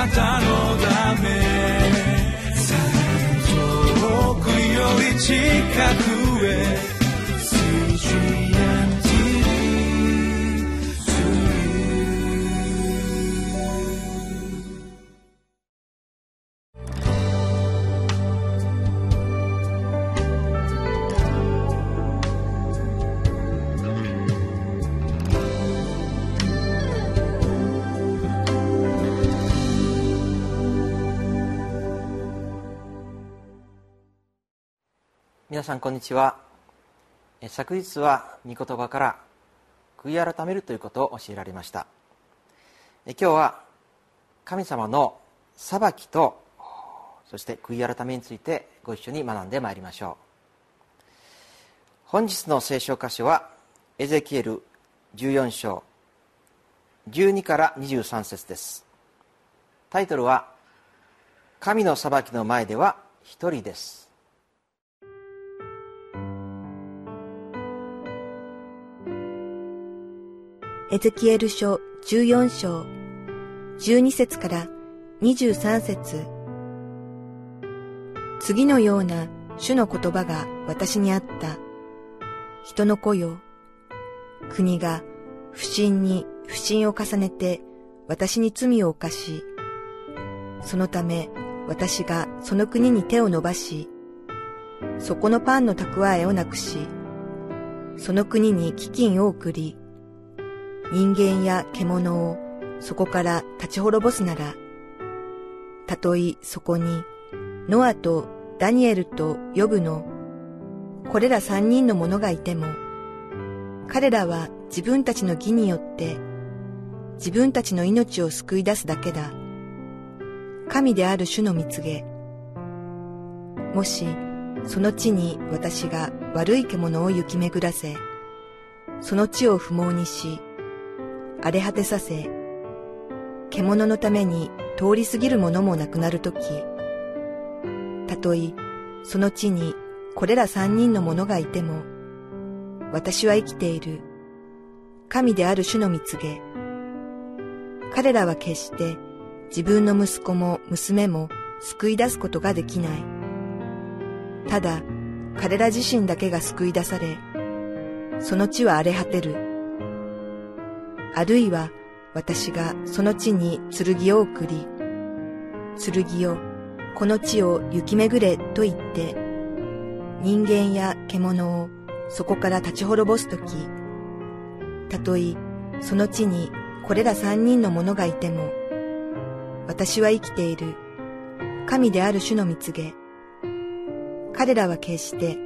なたのため。遠くより近く。皆さんこんにちは。昨日は御言葉から悔い改めるということを教えられました。今日は神様の裁きとそして悔い改めについてご一緒に学んでまいりましょう。本日の聖書箇所はエゼキエル14章12から23節です。タイトルは「神の裁きの前では一人」です。エゼキエル書14章12節から23節次のような主の言葉が私にあった。人の子よ。国が不信に不信を重ねて私に罪を犯し、そのため私がその国に手を伸ばし、そこのパンの蓄えをなくし、その国に飢饉を送り、人間や獣をそこから立ち滅ぼすなら、たとえそこにノアとダニエルとヨブのこれら三人の者がいても、彼らは自分たちの義によって自分たちの命を救い出すだけだ。神である主の蜜げ。もし、その地に私が悪い獣を行き巡らせ、その地を不毛にし、荒れ果てさせ、獣のために通り過ぎるものもなくなるとき、たとえその地にこれら三人の者がいても、私は生きている。神である主の蜜げ。彼らは決して自分の息子も娘も救い出すことができない。ただ、彼ら自身だけが救い出され、その地は荒れ果てる。あるいは私がその地に剣を送り、剣よ、この地を行き巡れと言って、人間や獣をそこから立ち滅ぼすとき、たとえその地にこれら三人の者がいても、私は生きている。神である主の蜜げ。彼らは決して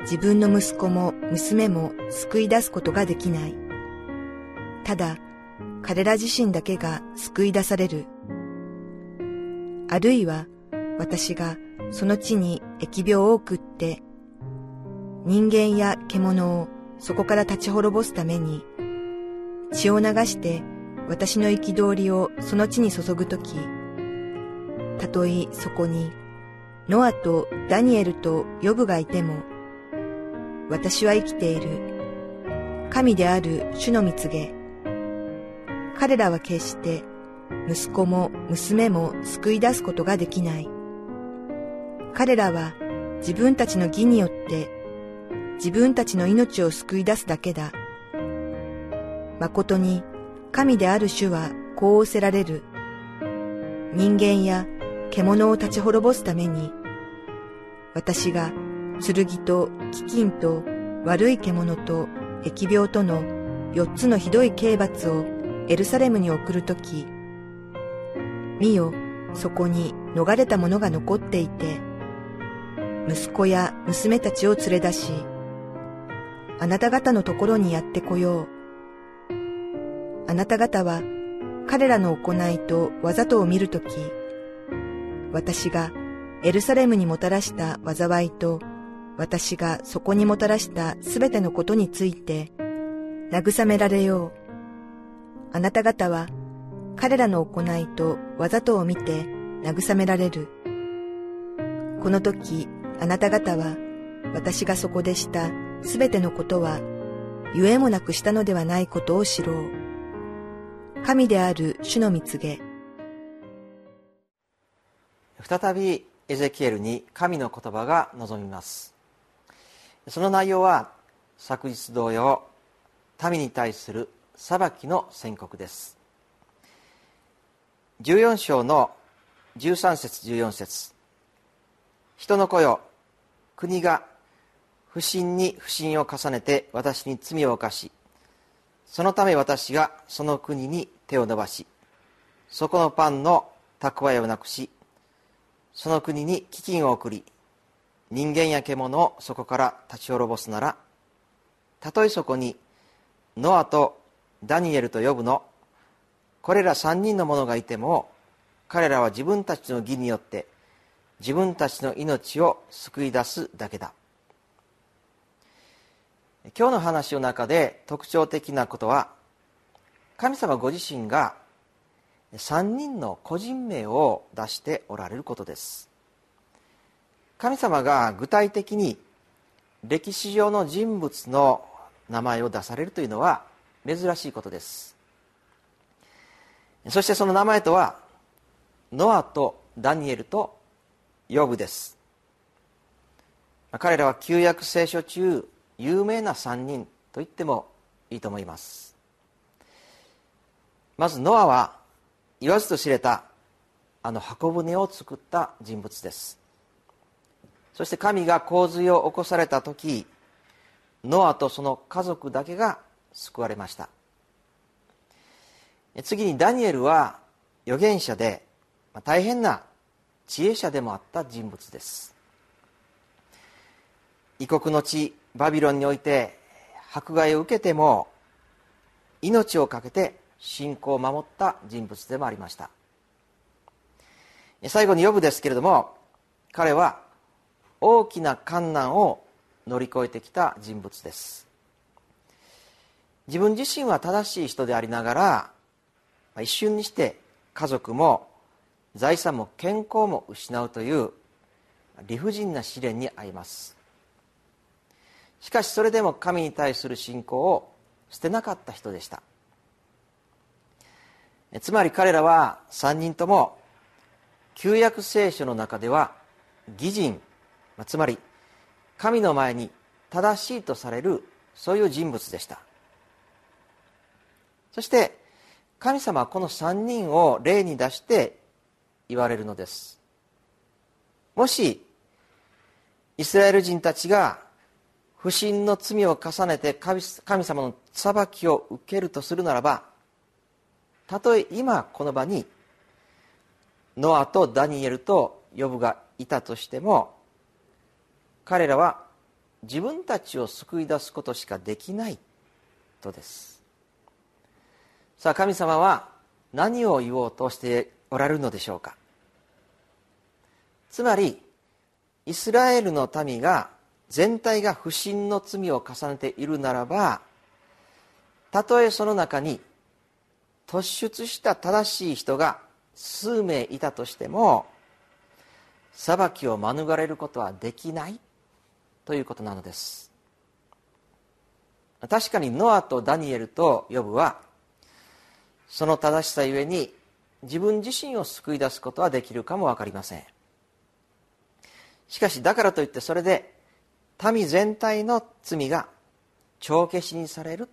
自分の息子も娘も救い出すことができない。ただ、彼ら自身だけが救い出される。あるいは、私がその地に疫病を送って、人間や獣をそこから立ち滅ぼすために、血を流して私の憤りをその地に注ぐとき、たとえそこにノアとダニエルとヨブがいても、私は生きている。神である主の蜜げ。彼らは決して息子も娘も救い出すことができない。彼らは自分たちの義によって自分たちの命を救い出すだけだ。誠に神である主はこう仰せられる。人間や獣を立ち滅ぼすために、私が剣と飢饉と悪い獣と疫病との四つのひどい刑罰をエルサレムに送るとき、見よ、そこに逃れた者が残っていて、息子や娘たちを連れ出し、あなた方のところにやってこよう。あなた方は彼らの行いとわざとを見るとき、私がエルサレムにもたらした災いと、私がそこにもたらしたすべてのことについて、慰められよう。あなた方は彼らの行いとわざとを見て慰められる。この時あなた方は私がそこでしたすべてのことはゆえもなくしたのではないことを知ろう。神である主の蜜げ。再びエゼキエルに神の言葉が望みますその内容は昨日同様民に対する裁きの宣告です。14章の13節14節。人の子よ国が不信に不信を重ねて私に罪を犯しそのため私がその国に手を伸ばしそこのパンの蓄えをなくしその国に飢饉を送り人間や獣をそこから立ち滅ぼすならたとえそこにノアとダニエルと呼ぶのこれら三人の者がいても彼らは自分たちの義によって自分たちの命を救い出すだけだ。今日の話の中で特徴的なことは神様ご自身が3人の個人名を出しておられることです。神様が具体的に歴史上の人物の名前を出されるというのは珍しいことです。そしてその名前とはノアとダニエルとヨブです。彼らは旧約聖書中有名な3人と言ってもいいと思います。まずノアは言わずと知れたあの箱舟を作った人物です。そして神が洪水を起こされた時ノアとその家族だけが救われました。次にダニエルは預言者で大変な知恵者でもあった人物です。異国の地バビロンにおいて迫害を受けても命を懸けて信仰を守った人物でもありました。最後に呼ぶですけれども彼は大きな困難を乗り越えてきた人物です。自分自身は正しい人でありながら一瞬にして家族も財産も健康も失うという理不尽な試練に遭います。しかしそれでも神に対する信仰を捨てなかった人でした。つまり彼らは3人とも旧約聖書の中では義人つまり神の前に正しいとされるそういう人物でした。そして神様はこの3人を例に出して言われるのです。もしイスラエル人たちが不信の罪を重ねて神様の裁きを受けるとするならばたとえ今この場にノアとダニエルとヨブがいたとしても彼らは自分たちを救い出すことしかできないとです。さあ神様は何を言おうとしておられるのでしょうか？つまりイスラエルの民が全体が不信の罪を重ねているならばたとえその中に突出した正しい人が数名いたとしても裁きを免れることはできないということなのです。確かにノアとダニエルとヨブはその正しさゆえに自分自身を救い出すことはできるかも分かりません。しかしだからといってそれで民全体の罪が帳消しにされる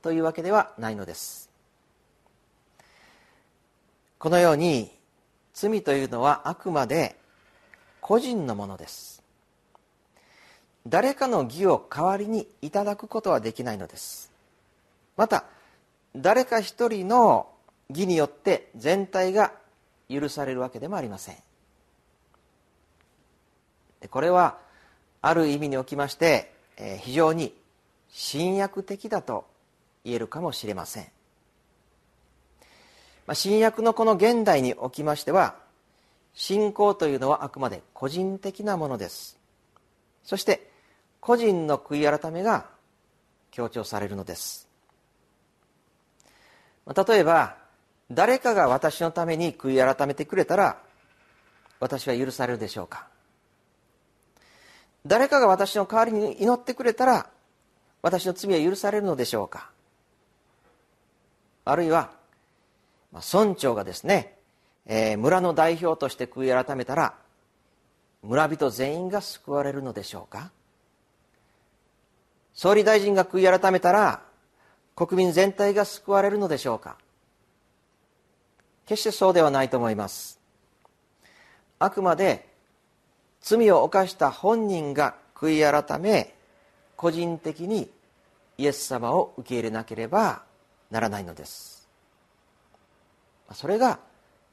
というわけではないのです。このように罪というのはあくまで個人のものです。誰かの義を代わりにいただくことはできないのです。また誰か一人の義によって全体が許されるわけでもありません。これはある意味におきまして非常に新約的だと言えるかもしれません。新約のこの現代におきましては信仰というのはあくまで個人的なものです。そして個人の悔い改めが強調されるのです。例えば誰かが私のために悔い改めてくれたら私は許されるでしょうか。誰かが私の代わりに祈ってくれたら私の罪は許されるのでしょうか。あるいはまあ村長がですねえー村の代表として悔い改めたら村人全員が救われるのでしょうか。総理大臣が悔い改めたら国民全体が救われるのでしょうか？決してそうではないと思います。あくまで罪を犯した本人が悔い改め個人的にイエス様を受け入れなければならないのです。それが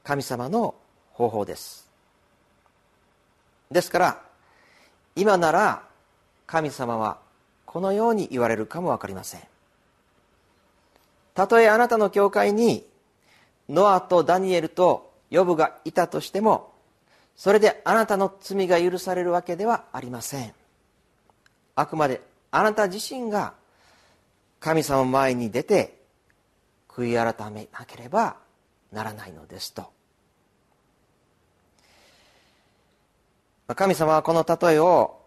神様の方法です。ですから今なら神様はこのように言われるかも分かりません。たとえあなたの教会にノアとダニエルとヨブがいたとしてもそれであなたの罪が許されるわけではありません。あくまであなた自身が神様前に出て悔い改めなければならないのですと。神様はこの例えを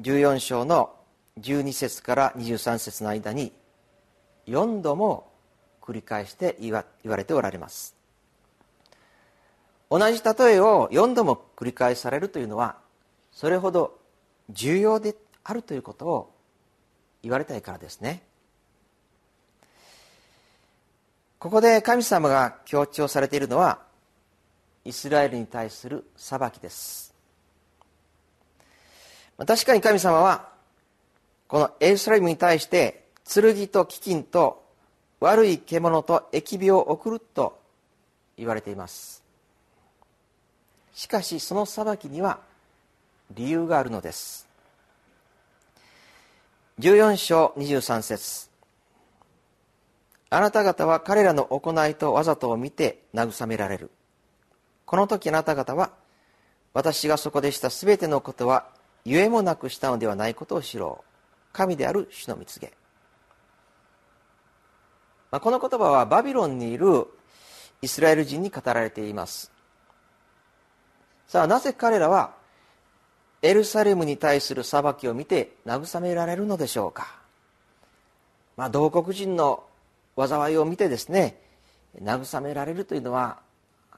14章の12節から23節の間に4度も繰り返して言わ言われておられます。同じ例えを4度も繰り返されるというのはそれほど重要であるということを言われたいからですね。ここで神様が強調されているのはイスラエルに対する裁きです。確かに神様はこのエルサレムに対して剣と飢饉と悪い獣と疫病を送ると言われています。しかしその裁きには理由があるのです。14章23節。あなた方は彼らの行いとわざとを見て慰められる。この時あなた方は私がそこでしたすべてのことはゆえもなくしたのではないことを知ろう。神である主の蜜げ。まあ、この言葉はバビロンにいるイスラエル人に語られています。さあなぜ彼らはエルサレムに対する裁きを見て慰められるのでしょうか、まあ、同国人の災いを見てですね慰められるというのは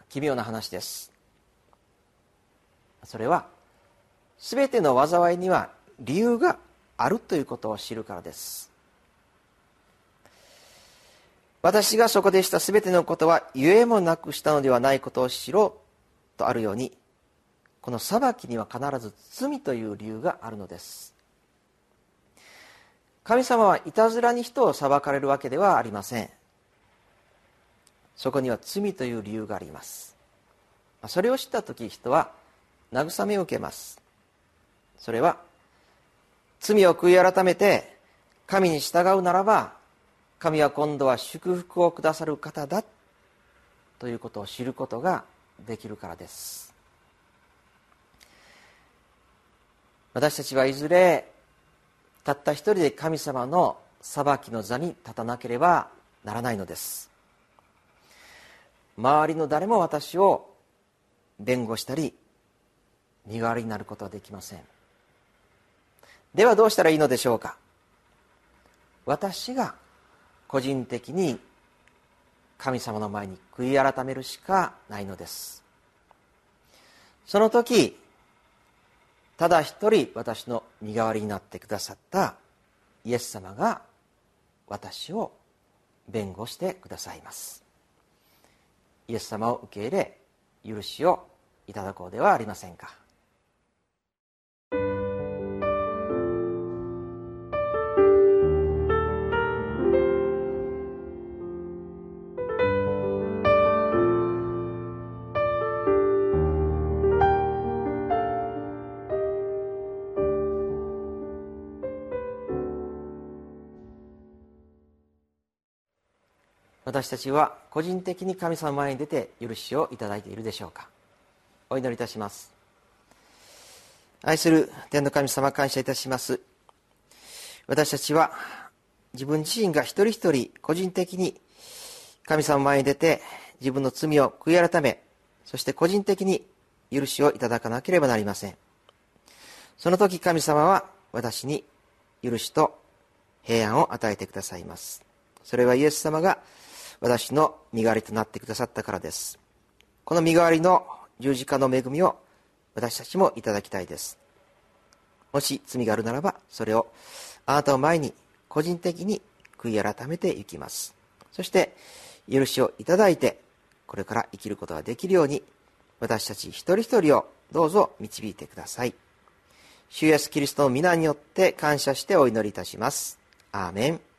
奇妙な話です。それは全ての災いには理由があるということを知るからです。私がそこでしたすべてのことはゆえもなくしたのではないことを知ろうとあるようにこの裁きには必ず罪という理由があるのです。神様はいたずらに人を裁かれるわけではありません。そこには罪という理由があります。それを知った時人は慰めを受けます。それは罪を悔い改めて神に従うならば神は今度は祝福をくださる方だということを知ることができるからです。私たちはいずれたった一人で神様の裁きの座に立たなければならないのです。周りの誰も私を弁護したり身代わりになることはできません。ではどうしたらいいのでしょうか。私が個人的に神様の前に悔い改めるしかないのです。その時ただ一人私の身代わりになってくださったイエス様が私を弁護してくださいます。イエス様を受け入れ許しをいただこうではありませんか。私たちは個人的に神様前に出て許しをいただいているでしょうか？お祈りいたします。愛する天の神様感謝いたします。私たちは自分自身が一人一人個人的に神様前に出て自分の罪を悔い改めそして個人的に許しをいただかなければなりません。その時神様は私に許しと平安を与えてくださいます。それはイエス様が私の身代わりとなってくださったからです。この身代わりの十字架の恵みを私たちもいただきたいです。もし罪があるならばそれをあなたを前に個人的に悔い改めていきます。そして許しをいただいてこれから生きることができるように私たち一人一人をどうぞ導いてください。主イエスキリストの皆によって感謝してお祈りいたします。アーメン。